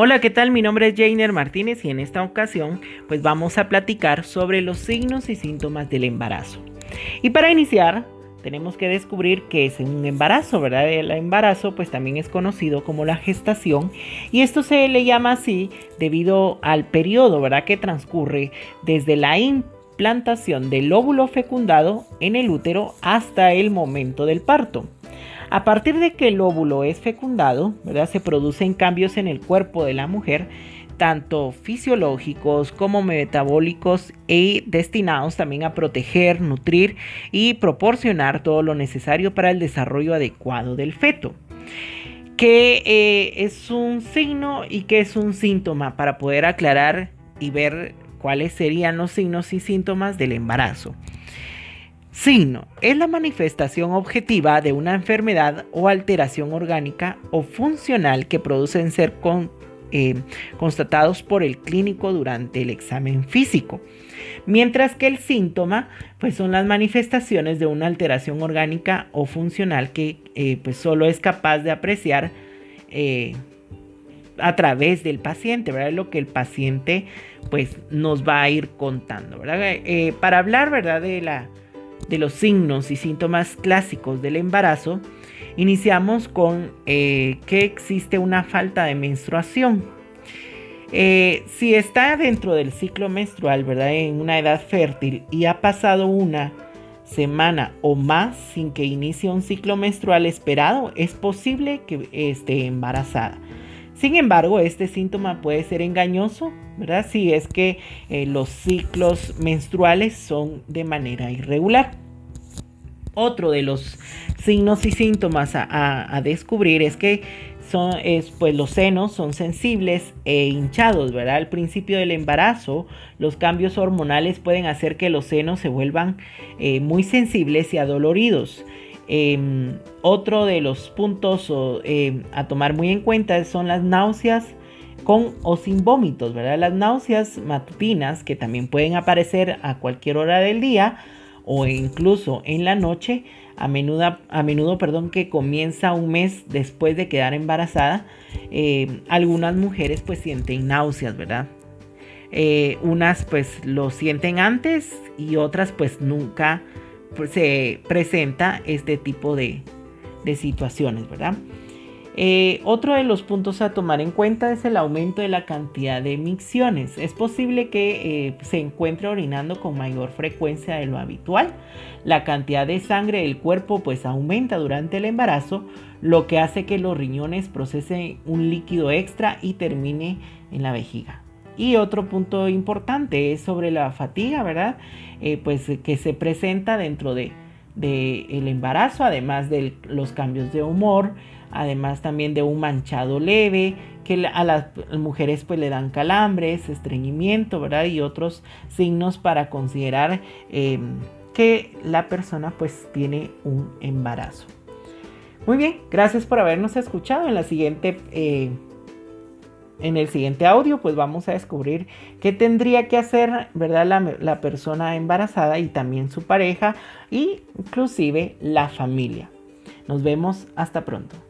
Hola, ¿qué tal? Mi nombre es Jainer Martínez y en esta ocasión pues vamos a platicar sobre los signos y síntomas del embarazo. Y para iniciar tenemos que descubrir qué es un embarazo, ¿verdad? El embarazo pues también es conocido como la gestación y esto se le llama así debido al periodo, ¿verdad? Que transcurre desde la implantación del óvulo fecundado en el útero hasta el momento del parto. A partir de que el óvulo es fecundado, ¿verdad? se producen cambios en el cuerpo de la mujer, tanto fisiológicos como metabólicos y destinados también a proteger, nutrir y proporcionar todo lo necesario para el desarrollo adecuado del feto. ¿Qué eh, es un signo y qué es un síntoma? Para poder aclarar y ver cuáles serían los signos y síntomas del embarazo. Signo es la manifestación objetiva de una enfermedad o alteración orgánica o funcional que producen ser eh, constatados por el clínico durante el examen físico. Mientras que el síntoma pues son las manifestaciones de una alteración orgánica o funcional que eh, pues solo es capaz de apreciar eh, a través del paciente, ¿verdad? Lo que el paciente pues nos va a ir contando, ¿verdad? para hablar, ¿verdad? De la de los signos y síntomas clásicos del embarazo, iniciamos con eh, que existe una falta de menstruación. Eh, si está dentro del ciclo menstrual, ¿verdad? En una edad fértil y ha pasado una semana o más sin que inicie un ciclo menstrual esperado, es posible que esté embarazada. Sin embargo, este síntoma puede ser engañoso, ¿verdad? Si es que eh, los ciclos menstruales son de manera irregular. Otro de los signos y síntomas a, descubrir es que son, pues los senos son sensibles e hinchados, ¿verdad? Al principio del embarazo, los cambios hormonales pueden hacer que los senos se vuelvan eh, muy sensibles y adoloridos. Em, otro de los puntos em, a tomar muy en cuenta son las náuseas con o sin vómitos, ¿verdad? Las náuseas matutinas que también pueden aparecer a cualquier hora del día o incluso en la noche, a menudo, a menudo perdón, que comienza un mes después de quedar embarazada, em, algunas mujeres pues sienten náuseas, ¿verdad? Eh, unas pues lo sienten antes y otras pues nunca pues, se presenta este tipo de, situaciones, ¿verdad? Eh, otro de los puntos a tomar en cuenta es el aumento de la cantidad de micciones. Es posible que eh, se encuentre orinando con mayor frecuencia de lo habitual. La cantidad de sangre del cuerpo pues aumenta durante el embarazo, lo que hace que los riñones procesen un líquido extra y termine en la vejiga. Y otro punto importante es sobre la fatiga, ¿verdad? Eh, pues que se presenta dentro de, el embarazo, además de los cambios de humor, además también de un manchado leve, que a las mujeres pues le dan calambres, estreñimiento, ¿verdad? Y otros signos para considerar em, que la persona pues tiene un embarazo. Muy bien, gracias por habernos escuchado. En la siguiente eh, en el siguiente audio pues vamos a descubrir qué tendría que hacer, ¿verdad? La, persona embarazada y también su pareja inclusive la familia. Nos vemos hasta pronto.